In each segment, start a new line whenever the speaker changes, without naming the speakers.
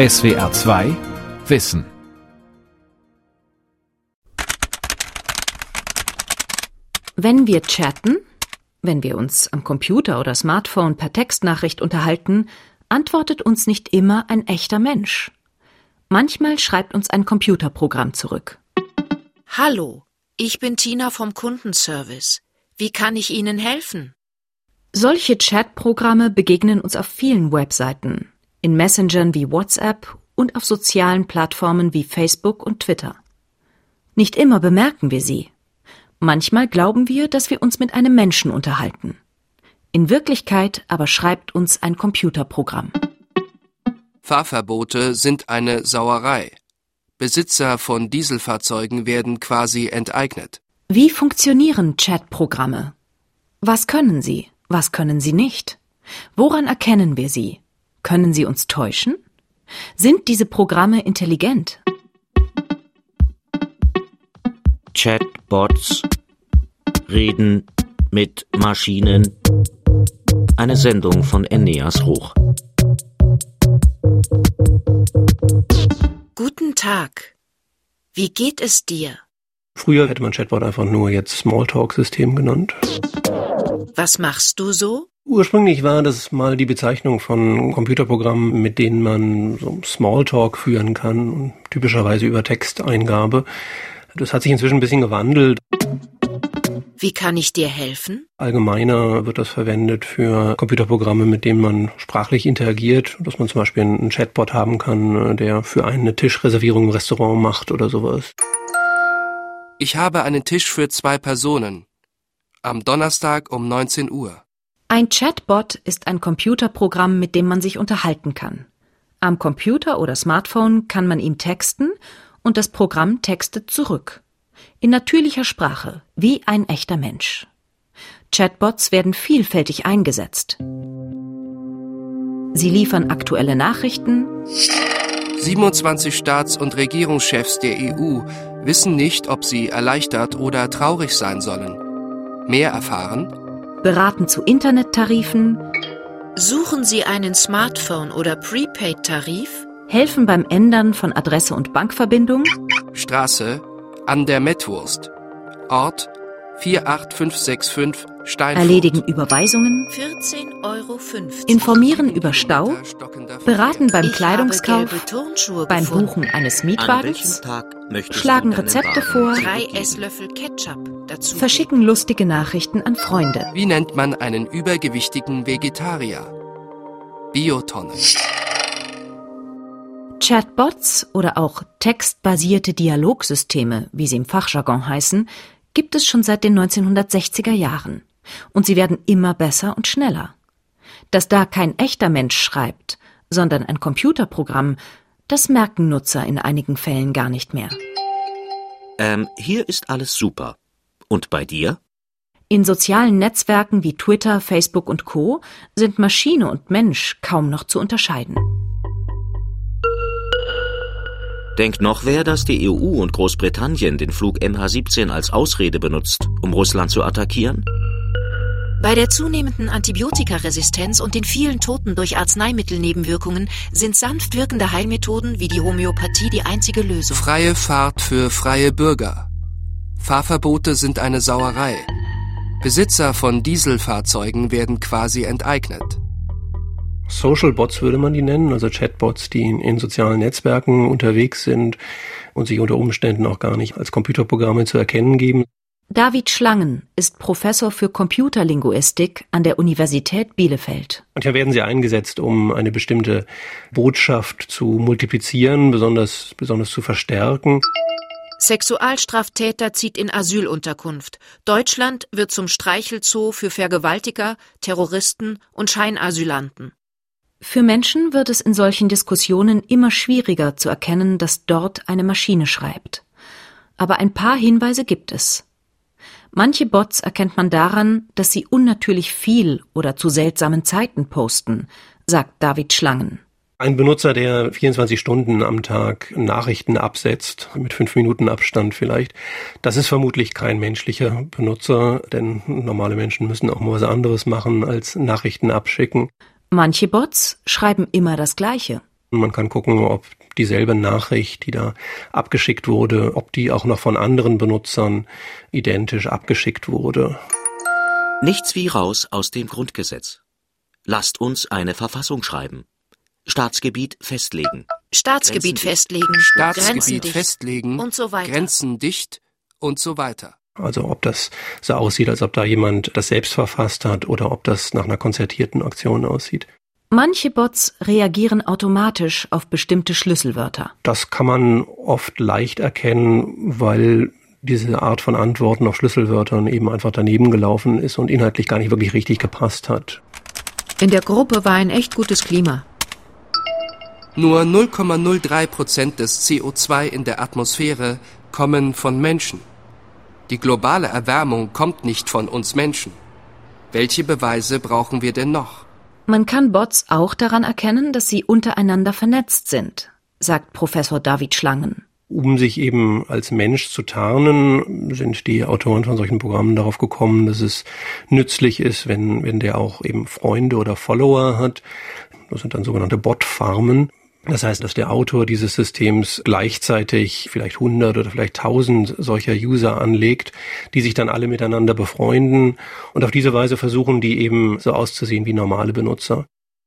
SWR 2 Wissen.
Wenn wir chatten, wenn wir uns am Computer oder Smartphone per Textnachricht unterhalten, antwortet uns nicht immer ein echter Mensch. Manchmal schreibt uns ein Computerprogramm zurück.
Hallo, ich bin Tina vom Kundenservice. Wie kann ich Ihnen helfen?
Solche Chatprogramme begegnen uns auf vielen Webseiten, in Messengern wie WhatsApp und auf sozialen Plattformen wie Facebook und Twitter. Nicht immer bemerken wir sie. Manchmal glauben wir, dass wir uns mit einem Menschen unterhalten. In Wirklichkeit aber schreibt uns ein Computerprogramm.
Fahrverbote sind eine Sauerei. Besitzer von Dieselfahrzeugen werden quasi enteignet.
Wie funktionieren Chatprogramme? Was können sie? Was können sie nicht? Woran erkennen wir sie? Können sie uns täuschen? Sind diese Programme intelligent?
Chatbots reden mit Maschinen. Eine Sendung von Eneas Ruch.
Guten Tag. Wie geht es dir?
Früher hätte man Chatbot einfach nur jetzt Smalltalk-System genannt.
Was machst du so?
Ursprünglich war das mal die Bezeichnung von Computerprogrammen, mit denen man so Smalltalk führen kann, typischerweise über Texteingabe. Das hat sich inzwischen ein bisschen gewandelt.
Wie kann ich dir helfen?
Allgemeiner wird das verwendet für Computerprogramme, mit denen man sprachlich interagiert, dass man zum Beispiel einen Chatbot haben kann, der für einen eine Tischreservierung im Restaurant macht oder sowas.
Ich habe einen Tisch für zwei Personen. Am Donnerstag um 19 Uhr.
Ein Chatbot ist ein Computerprogramm, mit dem man sich unterhalten kann. Am Computer oder Smartphone kann man ihm texten und das Programm textet zurück. In natürlicher Sprache, wie ein echter Mensch. Chatbots werden vielfältig eingesetzt. Sie liefern aktuelle Nachrichten.
27 Staats- und Regierungschefs der EU wissen nicht, ob sie erleichtert oder traurig sein sollen. Mehr erfahren?
Beraten zu Internettarifen.
Suchen Sie einen Smartphone- oder Prepaid-Tarif?
Helfen beim Ändern von Adresse und Bankverbindung.
Straße an der Mettwurst. Ort 48565 Steinfurt.
Erledigen Überweisungen.
14,50 Euro.
Informieren über Stau. Beraten beim
Ich
Kleidungskauf. Beim. Buchen eines Mietwagens. Schlagen Rezepte vor.
Drei
zurückgeben?
Esslöffel Ketchup dazu.
Verschicken lustige Nachrichten an Freunde.
Wie nennt man einen übergewichtigen Vegetarier? Biotonne.
Chatbots oder auch textbasierte Dialogsysteme, wie sie im Fachjargon heißen, gibt es schon seit den 1960er Jahren. Und sie werden immer besser und schneller. Dass da kein echter Mensch schreibt, sondern ein Computerprogramm, das merken Nutzer in einigen Fällen gar nicht mehr.
Ähm, hier ist alles super. Und bei dir?
In sozialen Netzwerken wie Twitter, Facebook und Co sind Maschine und Mensch kaum noch zu unterscheiden.
Denkt noch wer, dass die EU und Großbritannien den Flug MH17 als Ausrede benutzt, um Russland zu attackieren?
Bei der zunehmenden Antibiotikaresistenz und den vielen Toten durch Arzneimittelnebenwirkungen sind sanft wirkende Heilmethoden wie die Homöopathie die einzige Lösung.
Freie Fahrt für freie Bürger. Fahrverbote sind eine Sauerei. Besitzer von Dieselfahrzeugen werden quasi enteignet.
Social Bots würde man die nennen, also Chatbots, die in, in sozialen Netzwerken unterwegs sind und sich unter Umständen auch gar nicht als Computerprogramme zu erkennen geben.
David Schlangen ist Professor für Computerlinguistik an der Universität Bielefeld.
Manchmal werden sie eingesetzt, um eine bestimmte Botschaft zu multiplizieren, besonders, besonders zu verstärken.
Sexualstraftäter zieht in Asylunterkunft. Deutschland wird zum Streichelzoo für Vergewaltiger, Terroristen und Scheinasylanten.
Für Menschen wird es in solchen Diskussionen immer schwieriger zu erkennen, dass dort eine Maschine schreibt. Aber ein paar Hinweise gibt es. Manche Bots erkennt man daran, dass sie unnatürlich viel oder zu seltsamen Zeiten posten, sagt David Schlangen.
Ein Benutzer, der 24 Stunden am Tag Nachrichten absetzt, mit fünf Minuten Abstand vielleicht, das ist vermutlich kein menschlicher Benutzer, denn normale Menschen müssen auch mal was anderes machen als Nachrichten abschicken.
Manche Bots schreiben immer das Gleiche.
Man kann gucken, ob dieselbe Nachricht, die da abgeschickt wurde, ob die auch noch von anderen Benutzern identisch abgeschickt wurde.
Nichts wie raus aus dem Grundgesetz. Lasst uns eine Verfassung schreiben. Staatsgebiet festlegen.
Staatsgebiet
Grenzen
festlegen,
Staatsgebiet
Grenzen dicht
festlegen,
und so weiter.
Grenzen dicht und so weiter.
Also ob das so aussieht, als ob da jemand das selbst verfasst hat oder ob das nach einer konzertierten Aktion aussieht.
Manche Bots reagieren automatisch auf bestimmte Schlüsselwörter.
Das kann man oft leicht erkennen, weil diese Art von Antworten auf Schlüsselwörtern eben einfach daneben gelaufen ist und inhaltlich gar nicht wirklich richtig gepasst hat.
In der Gruppe war ein echt gutes Klima.
Nur 0,03 Prozent des CO2 in der Atmosphäre kommen von Menschen. Die globale Erwärmung kommt nicht von uns Menschen. Welche Beweise brauchen wir denn noch?
Man kann Bots auch daran erkennen, dass sie untereinander vernetzt sind, sagt Professor David Schlangen.
Um sich eben als Mensch zu tarnen, sind die Autoren von solchen Programmen darauf gekommen, dass es nützlich ist, wenn, wenn der auch eben Freunde oder Follower hat. Das sind dann sogenannte Bot-Farmen. Das heißt, dass der Autor dieses Systems gleichzeitig vielleicht 100 oder vielleicht 1000 solcher User anlegt, die sich dann alle miteinander befreunden und auf diese Weise versuchen, die eben so auszusehen wie normale Benutzer.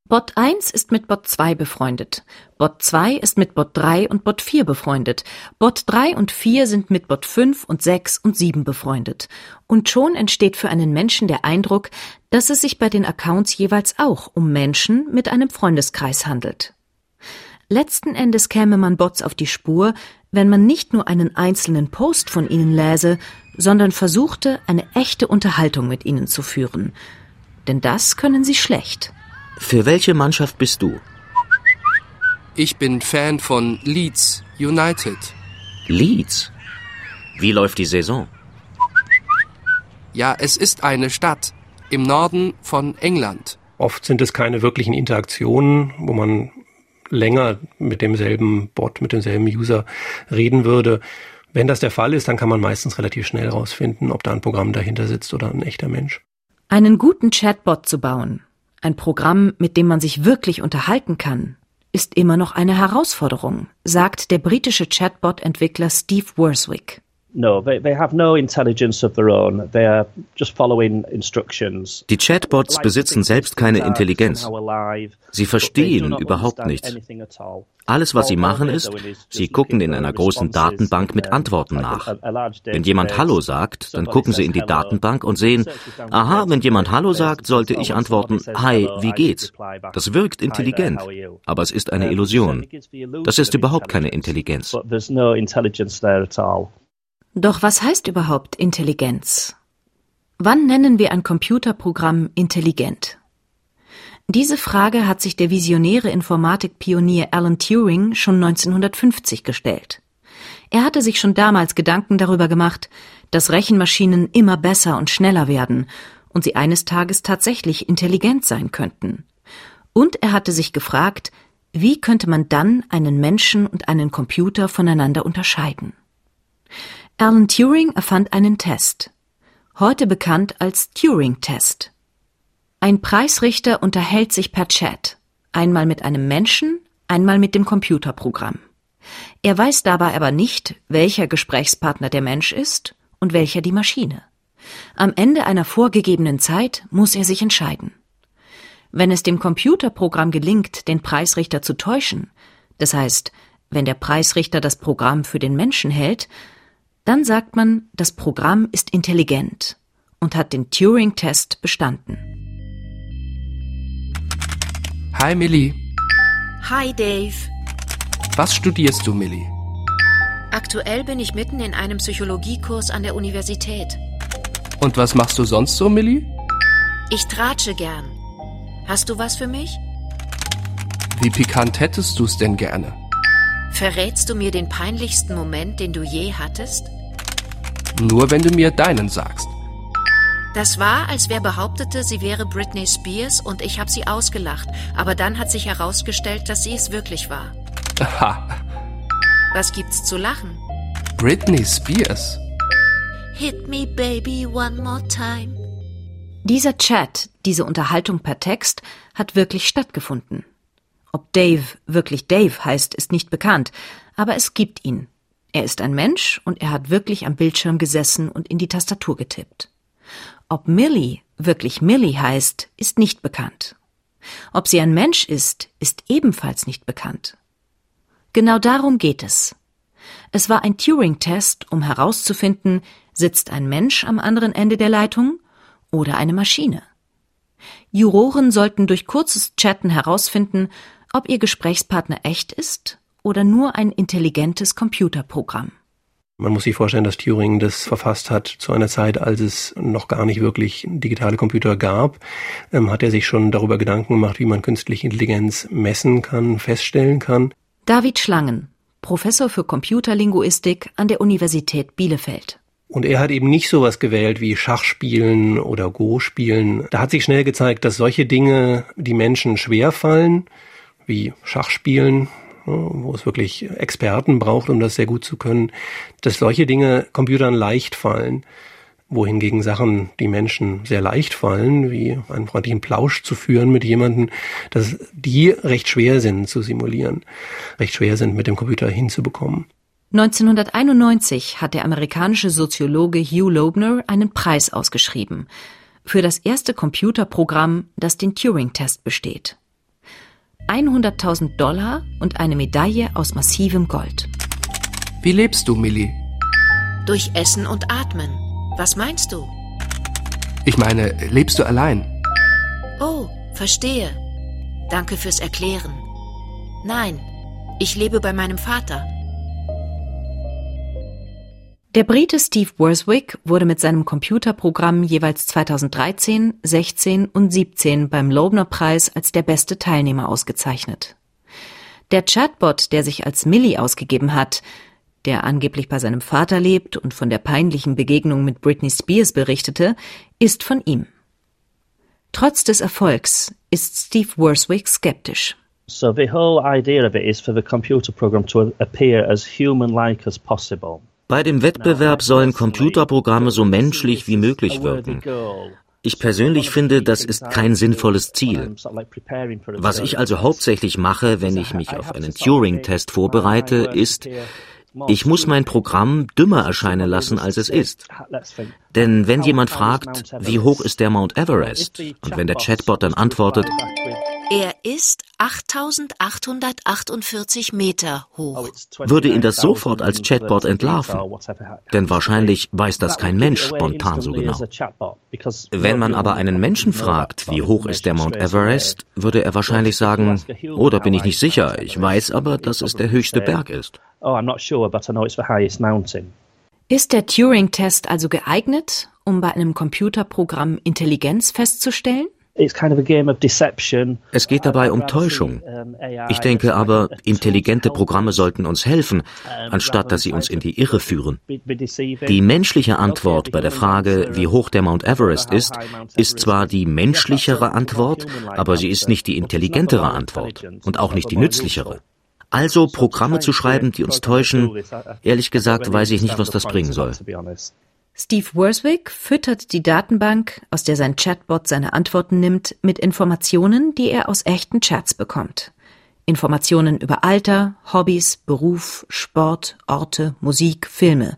Bot 1 ist mit Bot 2 befreundet. Bot 2 ist mit Bot 3 und Bot 4 befreundet. Bot 3 und 4 sind mit Bot 5 und 6 und 7 befreundet. Und schon entsteht für einen Menschen der Eindruck, dass es sich bei den Accounts jeweils auch um Menschen mit einem Freundeskreis handelt. Letzten Endes käme man Bots auf die Spur, wenn man nicht nur einen einzelnen Post von ihnen läse, sondern versuchte, eine echte Unterhaltung mit ihnen zu führen. Denn das können sie schlecht.
Für welche Mannschaft bist du?
Ich bin Fan von Leeds United.
Leeds. Wie läuft die Saison?
Ja, es ist eine Stadt im Norden von England.
Oft sind es keine wirklichen Interaktionen, wo man länger mit demselben Bot, mit demselben User reden würde. Wenn das der Fall ist, dann kann man meistens relativ schnell herausfinden, ob da ein Programm dahinter sitzt oder ein echter Mensch.
Einen guten Chatbot zu bauen, ein Programm, mit dem man sich wirklich unterhalten kann, ist immer noch eine Herausforderung, sagt der britische Chatbot-Entwickler Steve Worswick.
No, they, they have no intelligence of their own. They are just following instructions.
Die Chatbots besitzen selbst keine Intelligenz. Sie verstehen überhaupt nichts. Alles, was sie machen, ist, sie gucken in einer großen Datenbank mit Antworten nach. Wenn jemand Hallo sagt, dann gucken sie in die Datenbank und sehen, aha, wenn jemand Hallo sagt, sollte ich antworten, Hi, wie geht's? Das wirkt intelligent, aber es ist eine Illusion. Das ist überhaupt keine Intelligenz.
Doch was heißt überhaupt Intelligenz? Wann nennen wir ein Computerprogramm intelligent? Diese Frage hat sich der visionäre Informatikpionier Alan Turing schon 1950 gestellt. Er hatte sich schon damals Gedanken darüber gemacht, dass Rechenmaschinen immer besser und schneller werden und sie eines Tages tatsächlich intelligent sein könnten. Und er hatte sich gefragt, wie könnte man dann einen Menschen und einen Computer voneinander unterscheiden? Alan Turing erfand einen Test, heute bekannt als Turing-Test. Ein Preisrichter unterhält sich per Chat, einmal mit einem Menschen, einmal mit dem Computerprogramm. Er weiß dabei aber nicht, welcher Gesprächspartner der Mensch ist und welcher die Maschine. Am Ende einer vorgegebenen Zeit muss er sich entscheiden. Wenn es dem Computerprogramm gelingt, den Preisrichter zu täuschen, das heißt, wenn der Preisrichter das Programm für den Menschen hält, dann sagt man, das Programm ist intelligent und hat den Turing-Test bestanden.
Hi Millie.
Hi Dave.
Was studierst du, Millie?
Aktuell bin ich mitten in einem Psychologiekurs an der Universität.
Und was machst du sonst so, Millie?
Ich tratsche gern. Hast du was für mich?
Wie pikant hättest du's denn gerne?
Verrätst du mir den peinlichsten Moment, den du je hattest?
Nur wenn du mir deinen sagst.
Das war, als wer behauptete, sie wäre Britney Spears und ich habe sie ausgelacht, aber dann hat sich herausgestellt, dass sie es wirklich war.
Aha.
Was gibt's zu lachen?
Britney Spears.
Hit me baby one more time.
Dieser Chat, diese Unterhaltung per Text, hat wirklich stattgefunden. Ob Dave wirklich Dave heißt, ist nicht bekannt, aber es gibt ihn. Er ist ein Mensch und er hat wirklich am Bildschirm gesessen und in die Tastatur getippt. Ob Millie wirklich Millie heißt, ist nicht bekannt. Ob sie ein Mensch ist, ist ebenfalls nicht bekannt. Genau darum geht es. Es war ein Turing-Test, um herauszufinden, sitzt ein Mensch am anderen Ende der Leitung oder eine Maschine. Juroren sollten durch kurzes Chatten herausfinden, ob ihr Gesprächspartner echt ist oder nur ein intelligentes Computerprogramm.
Man muss sich vorstellen, dass Turing das verfasst hat zu einer Zeit, als es noch gar nicht wirklich digitale Computer gab. Ähm, hat er sich schon darüber Gedanken gemacht, wie man künstliche Intelligenz messen kann, feststellen kann.
David Schlangen, Professor für Computerlinguistik an der Universität Bielefeld.
Und er hat eben nicht sowas gewählt wie Schachspielen oder Go-Spielen. Da hat sich schnell gezeigt, dass solche Dinge die Menschen schwer fallen, wie Schachspielen, wo es wirklich Experten braucht, um das sehr gut zu können, dass solche Dinge Computern leicht fallen wohingegen Sachen, die Menschen sehr leicht fallen, wie einen freundlichen Plausch zu führen mit jemandem, dass die recht schwer sind zu simulieren, recht schwer sind mit dem Computer hinzubekommen.
1991 hat der amerikanische Soziologe Hugh Loebner einen Preis ausgeschrieben für das erste Computerprogramm, das den Turing-Test besteht. 100.000 Dollar und eine Medaille aus massivem Gold.
Wie lebst du, Millie?
Durch Essen und Atmen. Was meinst du?
Ich meine, lebst du allein?
Oh, verstehe. Danke fürs Erklären. Nein, ich lebe bei meinem Vater.
Der Brite Steve Worswick wurde mit seinem Computerprogramm jeweils 2013, 16 und 17 beim Loebner-Preis als der beste Teilnehmer ausgezeichnet. Der Chatbot, der sich als Millie ausgegeben hat, der angeblich bei seinem Vater lebt und von der peinlichen Begegnung mit Britney Spears berichtete, ist von ihm. Trotz des Erfolgs ist Steve Worswick skeptisch.
So the whole idea of it is for the computer program to appear as human-like as possible.
Bei dem Wettbewerb sollen Computerprogramme so menschlich wie möglich wirken. Ich persönlich finde, das ist kein sinnvolles Ziel. Was ich also hauptsächlich mache, wenn ich mich auf einen Turing-Test vorbereite, ist, ich muss mein Programm dümmer erscheinen lassen, als es ist. Denn wenn jemand fragt, wie hoch ist der Mount Everest, und wenn der Chatbot dann antwortet,
er ist 8848 Meter hoch.
Würde ihn das sofort als Chatbot entlarven? Denn wahrscheinlich weiß das kein Mensch spontan so genau. Wenn man aber einen Menschen fragt, wie hoch ist der Mount Everest, würde er wahrscheinlich sagen, oh, da bin ich nicht sicher, ich weiß aber, dass es der höchste Berg ist.
Oh,
ist der Turing-Test also geeignet, um bei einem Computerprogramm Intelligenz festzustellen?
Es geht dabei um Täuschung. Ich denke aber, intelligente Programme sollten uns helfen, anstatt dass sie uns in die Irre führen. Die menschliche Antwort bei der Frage, wie hoch der Mount Everest ist, ist zwar die menschlichere Antwort, aber sie ist nicht die intelligentere Antwort und auch nicht die nützlichere. Also Programme zu schreiben, die uns täuschen, ehrlich gesagt weiß ich nicht, was das bringen soll.
Steve Worswick füttert die Datenbank, aus der sein Chatbot seine Antworten nimmt, mit Informationen, die er aus echten Chats bekommt. Informationen über Alter, Hobbys, Beruf, Sport, Orte, Musik, Filme.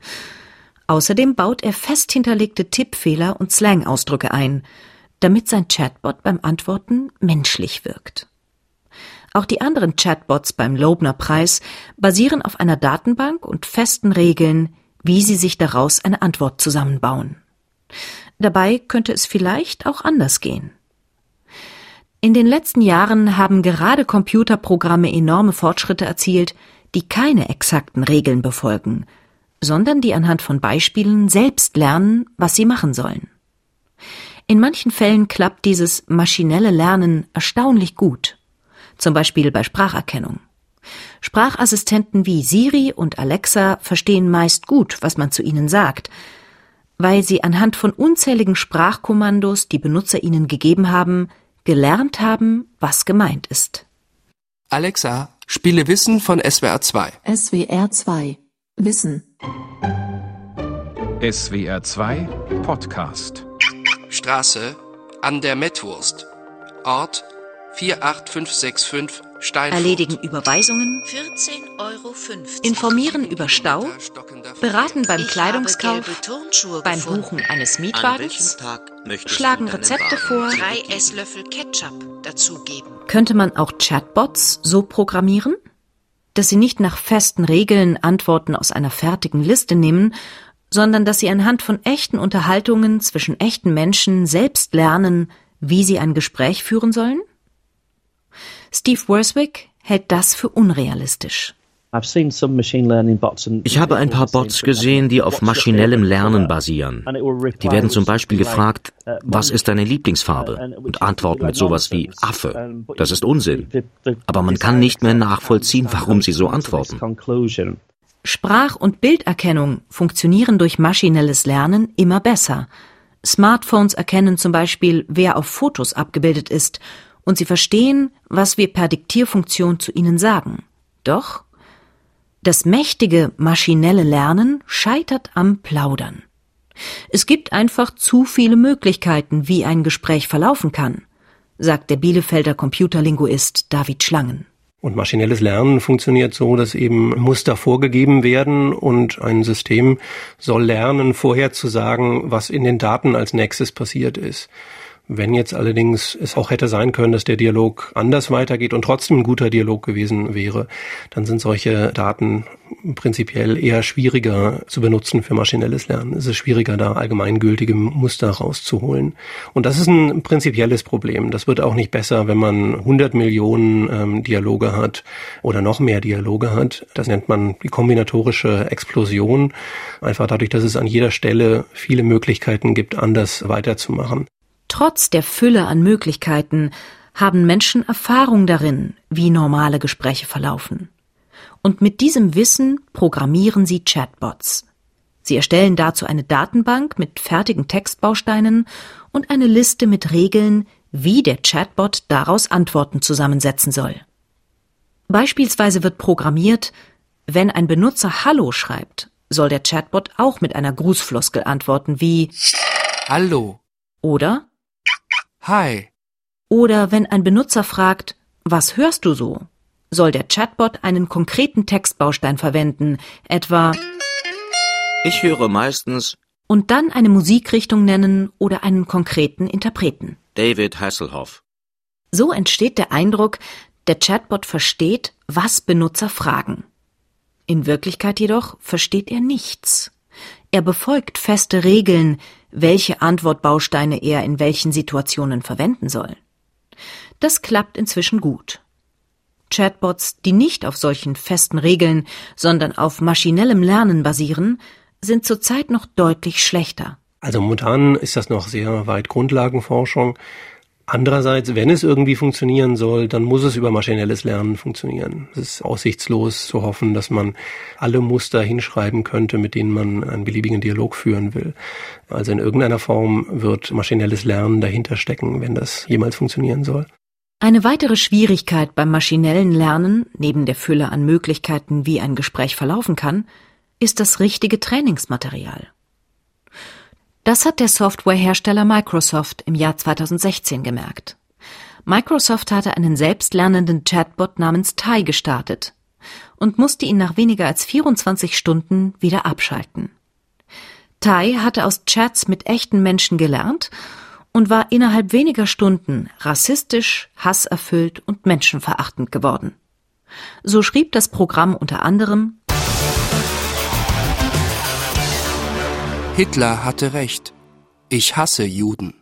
Außerdem baut er fest hinterlegte Tippfehler und Slang-Ausdrücke ein, damit sein Chatbot beim Antworten menschlich wirkt. Auch die anderen Chatbots beim Loebner Preis basieren auf einer Datenbank und festen Regeln, wie sie sich daraus eine Antwort zusammenbauen. Dabei könnte es vielleicht auch anders gehen. In den letzten Jahren haben gerade Computerprogramme enorme Fortschritte erzielt, die keine exakten Regeln befolgen, sondern die anhand von Beispielen selbst lernen, was sie machen sollen. In manchen Fällen klappt dieses maschinelle Lernen erstaunlich gut, zum Beispiel bei Spracherkennung. Sprachassistenten wie Siri und Alexa verstehen meist gut, was man zu ihnen sagt, weil sie anhand von unzähligen Sprachkommandos, die Benutzer ihnen gegeben haben, gelernt haben, was gemeint ist.
Alexa, spiele Wissen von SWR 2.
SWR 2 Wissen.
SWR 2 Podcast.
Straße an der Mettwurst. Ort 48565
erledigen Überweisungen, informieren über Stau, beraten beim Kleidungskauf, beim Buchen eines Mietwagens, schlagen Rezepte vor,
drei Esslöffel Ketchup dazugeben.
Könnte man auch Chatbots so programmieren? Dass sie nicht nach festen Regeln Antworten aus einer fertigen Liste nehmen, sondern dass sie anhand von echten Unterhaltungen zwischen echten Menschen selbst lernen, wie sie ein Gespräch führen sollen? Steve Worswick hält das für unrealistisch.
Ich habe ein paar Bots gesehen, die auf maschinellem Lernen basieren. Die werden zum Beispiel gefragt, was ist deine Lieblingsfarbe? Und antworten mit sowas wie Affe. Das ist Unsinn. Aber man kann nicht mehr nachvollziehen, warum sie so antworten.
Sprach- und Bilderkennung funktionieren durch maschinelles Lernen immer besser. Smartphones erkennen zum Beispiel, wer auf Fotos abgebildet ist, und sie verstehen, was wir per Diktierfunktion zu ihnen sagen. Doch das mächtige maschinelle Lernen scheitert am Plaudern. Es gibt einfach zu viele Möglichkeiten, wie ein Gespräch verlaufen kann, sagt der Bielefelder Computerlinguist David Schlangen.
Und maschinelles Lernen funktioniert so, dass eben Muster vorgegeben werden und ein System soll lernen, vorherzusagen, was in den Daten als nächstes passiert ist. Wenn jetzt allerdings es auch hätte sein können, dass der Dialog anders weitergeht und trotzdem ein guter Dialog gewesen wäre, dann sind solche Daten prinzipiell eher schwieriger zu benutzen für maschinelles Lernen. Es ist schwieriger, da allgemeingültige Muster rauszuholen. Und das ist ein prinzipielles Problem. Das wird auch nicht besser, wenn man 100 Millionen ähm, Dialoge hat oder noch mehr Dialoge hat. Das nennt man die kombinatorische Explosion. Einfach dadurch, dass es an jeder Stelle viele Möglichkeiten gibt, anders weiterzumachen.
Trotz der Fülle an Möglichkeiten haben Menschen Erfahrung darin, wie normale Gespräche verlaufen. Und mit diesem Wissen programmieren sie Chatbots. Sie erstellen dazu eine Datenbank mit fertigen Textbausteinen und eine Liste mit Regeln, wie der Chatbot daraus Antworten zusammensetzen soll. Beispielsweise wird programmiert, wenn ein Benutzer Hallo schreibt, soll der Chatbot auch mit einer Grußfloskel antworten wie
Hallo
oder
Hi.
Oder wenn ein Benutzer fragt, was hörst du so? Soll der Chatbot einen konkreten Textbaustein verwenden, etwa
Ich höre meistens
und dann eine Musikrichtung nennen oder einen konkreten Interpreten.
David Hasselhoff.
So entsteht der Eindruck, der Chatbot versteht, was Benutzer fragen. In Wirklichkeit jedoch versteht er nichts. Er befolgt feste Regeln, welche Antwortbausteine er in welchen Situationen verwenden soll. Das klappt inzwischen gut. Chatbots, die nicht auf solchen festen Regeln, sondern auf maschinellem Lernen basieren, sind zurzeit noch deutlich schlechter.
Also momentan ist das noch sehr weit Grundlagenforschung. Andererseits, wenn es irgendwie funktionieren soll, dann muss es über maschinelles Lernen funktionieren. Es ist aussichtslos zu hoffen, dass man alle Muster hinschreiben könnte, mit denen man einen beliebigen Dialog führen will. Also in irgendeiner Form wird maschinelles Lernen dahinter stecken, wenn das jemals funktionieren soll.
Eine weitere Schwierigkeit beim maschinellen Lernen, neben der Fülle an Möglichkeiten, wie ein Gespräch verlaufen kann, ist das richtige Trainingsmaterial. Das hat der Softwarehersteller Microsoft im Jahr 2016 gemerkt. Microsoft hatte einen selbstlernenden Chatbot namens Tai gestartet und musste ihn nach weniger als 24 Stunden wieder abschalten. Tai hatte aus Chats mit echten Menschen gelernt und war innerhalb weniger Stunden rassistisch, hasserfüllt und menschenverachtend geworden. So schrieb das Programm unter anderem
Hitler hatte recht. Ich hasse Juden.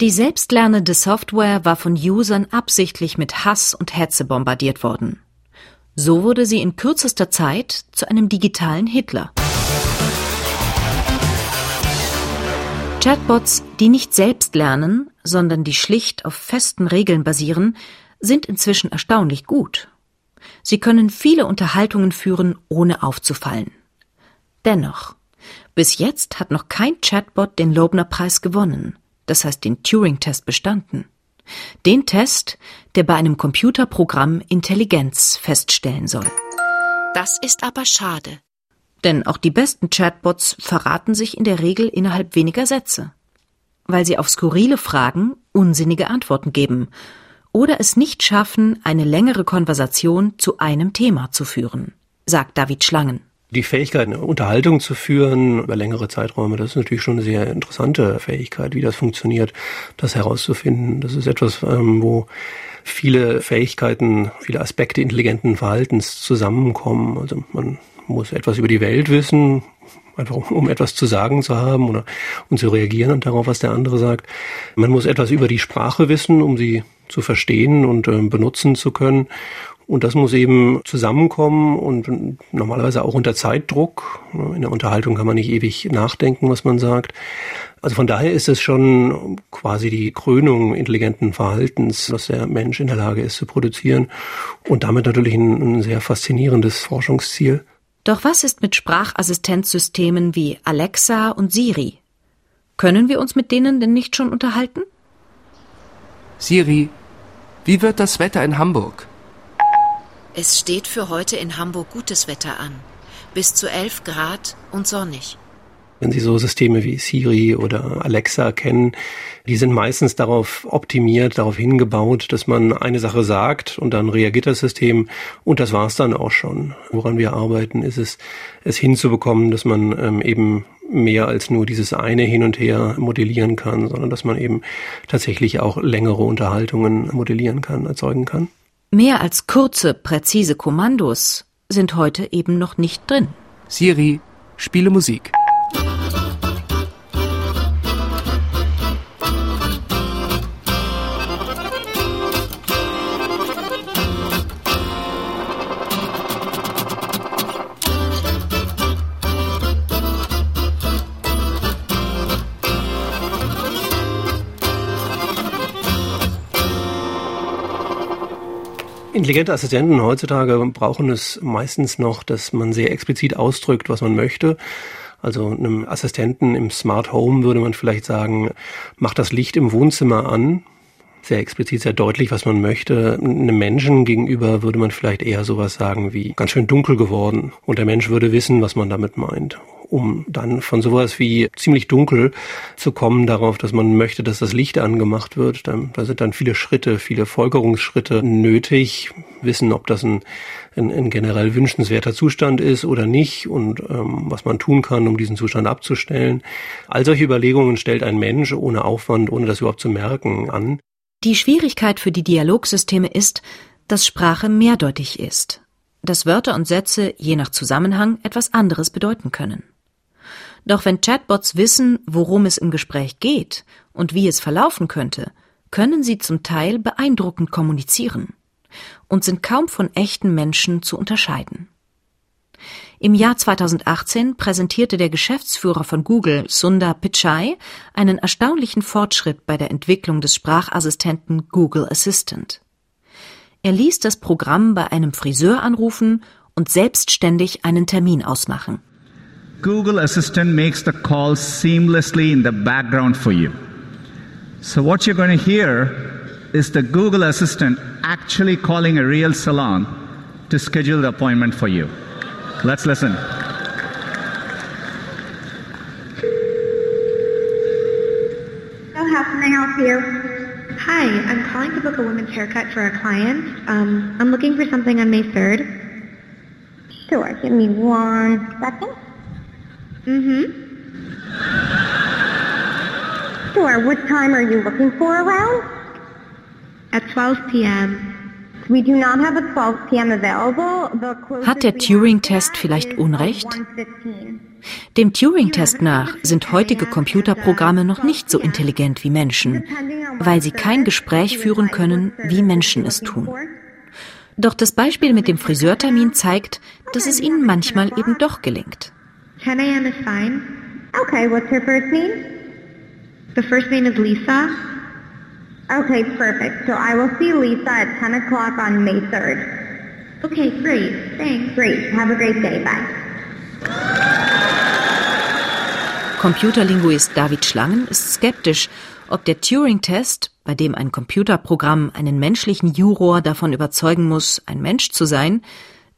Die selbstlernende Software war von Usern absichtlich mit Hass und Hetze bombardiert worden. So wurde sie in kürzester Zeit zu einem digitalen Hitler. Chatbots, die nicht selbst lernen, sondern die schlicht auf festen Regeln basieren, sind inzwischen erstaunlich gut. Sie können viele Unterhaltungen führen, ohne aufzufallen. Dennoch, bis jetzt hat noch kein Chatbot den Loebner-Preis gewonnen, das heißt den Turing-Test bestanden. Den Test, der bei einem Computerprogramm Intelligenz feststellen soll.
Das ist aber schade.
Denn auch die besten Chatbots verraten sich in der Regel innerhalb weniger Sätze, weil sie auf skurrile Fragen unsinnige Antworten geben oder es nicht schaffen, eine längere Konversation zu einem Thema zu führen, sagt David Schlangen.
Die Fähigkeit, eine Unterhaltung zu führen über längere Zeiträume, das ist natürlich schon eine sehr interessante Fähigkeit, wie das funktioniert, das herauszufinden. Das ist etwas, ähm, wo viele Fähigkeiten, viele Aspekte intelligenten Verhaltens zusammenkommen. Also man muss etwas über die Welt wissen, einfach um, etwas zu sagen zu haben oder um zu reagieren und darauf, was der andere sagt. Man muss etwas über die Sprache wissen, um sie zu verstehen und äh, benutzen zu können. Und das muss eben zusammenkommen und normalerweise auch unter Zeitdruck. In der Unterhaltung kann man nicht ewig nachdenken, was man sagt. Also von daher ist es schon quasi die Krönung intelligenten Verhaltens, dass der Mensch in der Lage ist zu produzieren und damit natürlich ein, ein sehr faszinierendes Forschungsziel.
Doch was ist mit Sprachassistenzsystemen wie Alexa und Siri? Können wir uns mit denen denn nicht schon unterhalten?
Siri, wie wird das Wetter in Hamburg?
Es steht für heute in Hamburg gutes Wetter an. Bis zu 11 Grad und sonnig.
Wenn Sie so Systeme wie Siri oder Alexa kennen, die sind meistens darauf optimiert, darauf hingebaut, dass man eine Sache sagt und dann reagiert das System und das war's dann auch schon. Woran wir arbeiten, ist es, es hinzubekommen, dass man ähm, eben mehr als nur dieses eine hin und her modellieren kann, sondern dass man eben tatsächlich auch längere Unterhaltungen modellieren kann, erzeugen kann.
Mehr als kurze, präzise Kommandos sind heute eben noch nicht drin.
Siri, spiele Musik.
Intelligente Assistenten heutzutage brauchen es meistens noch, dass man sehr explizit ausdrückt, was man möchte. Also einem Assistenten im Smart Home würde man vielleicht sagen, mach das Licht im Wohnzimmer an. Sehr explizit, sehr deutlich, was man möchte. Einem Menschen gegenüber würde man vielleicht eher sowas sagen wie ganz schön dunkel geworden. Und der Mensch würde wissen, was man damit meint um dann von sowas wie ziemlich dunkel zu kommen darauf, dass man möchte, dass das Licht angemacht wird. Da, da sind dann viele Schritte, viele Folgerungsschritte nötig, wissen, ob das ein, ein, ein generell wünschenswerter Zustand ist oder nicht und ähm, was man tun kann, um diesen Zustand abzustellen. All solche Überlegungen stellt ein Mensch ohne Aufwand, ohne das überhaupt zu merken, an.
Die Schwierigkeit für die Dialogsysteme ist, dass Sprache mehrdeutig ist, dass Wörter und Sätze je nach Zusammenhang etwas anderes bedeuten können. Doch wenn Chatbots wissen, worum es im Gespräch geht und wie es verlaufen könnte, können sie zum Teil beeindruckend kommunizieren und sind kaum von echten Menschen zu unterscheiden. Im Jahr 2018 präsentierte der Geschäftsführer von Google, Sundar Pichai, einen erstaunlichen Fortschritt bei der Entwicklung des Sprachassistenten Google Assistant. Er ließ das Programm bei einem Friseur anrufen und selbstständig einen Termin ausmachen.
Google Assistant makes the call seamlessly in the background for you. So, what you're going to hear is the Google Assistant actually calling a real salon to schedule the appointment for you. Let's listen.
how can I help you? Hi, I'm calling to book a women's haircut for a client. Um, I'm looking for something on May 3rd. Sure, give me one second. Mm-hmm. Sure. What time are you looking for around? At 12 p.m.
Hat der Turing-Test vielleicht Unrecht? Dem Turing-Test nach sind heutige Computerprogramme noch nicht so intelligent wie Menschen, weil sie kein Gespräch führen können, wie Menschen es tun. Doch das Beispiel mit dem Friseurtermin zeigt, dass es ihnen manchmal eben doch gelingt.
10 a.m. is fine. Okay, what's her first name? The first name is Lisa. Okay, perfect. So I will see Lisa at 10 o'clock on May 3rd. Okay, great. Thanks. Great. Have a great day. Bye.
Computerlinguist David Schlangen ist skeptisch, ob der Turing-Test, bei dem ein Computerprogramm einen menschlichen Juror davon überzeugen muss, ein Mensch zu sein,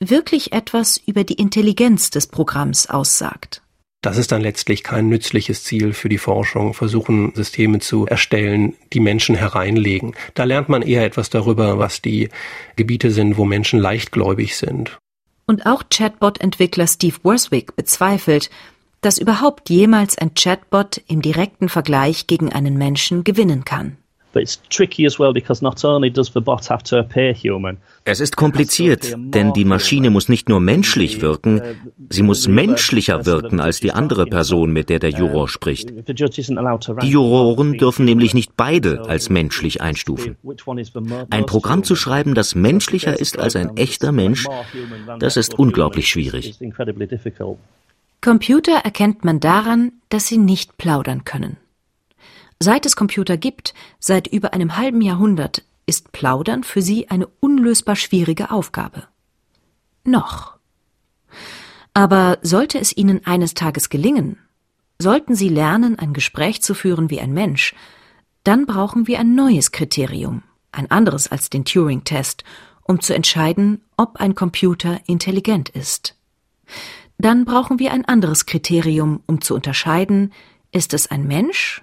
wirklich etwas über die Intelligenz des Programms aussagt.
Das ist dann letztlich kein nützliches Ziel für die Forschung, versuchen Systeme zu erstellen, die Menschen hereinlegen. Da lernt man eher etwas darüber, was die Gebiete sind, wo Menschen leichtgläubig sind.
Und auch Chatbot-Entwickler Steve Worswick bezweifelt, dass überhaupt jemals ein Chatbot im direkten Vergleich gegen einen Menschen gewinnen kann.
Es ist kompliziert, denn die Maschine muss nicht nur menschlich wirken, sie muss menschlicher wirken als die andere Person, mit der der Juror spricht. Die Juroren dürfen nämlich nicht beide als menschlich einstufen. Ein Programm zu schreiben, das menschlicher ist als ein echter Mensch, das ist unglaublich schwierig.
Computer erkennt man daran, dass sie nicht plaudern können. Seit es Computer gibt, seit über einem halben Jahrhundert, ist Plaudern für sie eine unlösbar schwierige Aufgabe. Noch. Aber sollte es ihnen eines Tages gelingen, sollten sie lernen, ein Gespräch zu führen wie ein Mensch, dann brauchen wir ein neues Kriterium, ein anderes als den Turing-Test, um zu entscheiden, ob ein Computer intelligent ist. Dann brauchen wir ein anderes Kriterium, um zu unterscheiden, ist es ein Mensch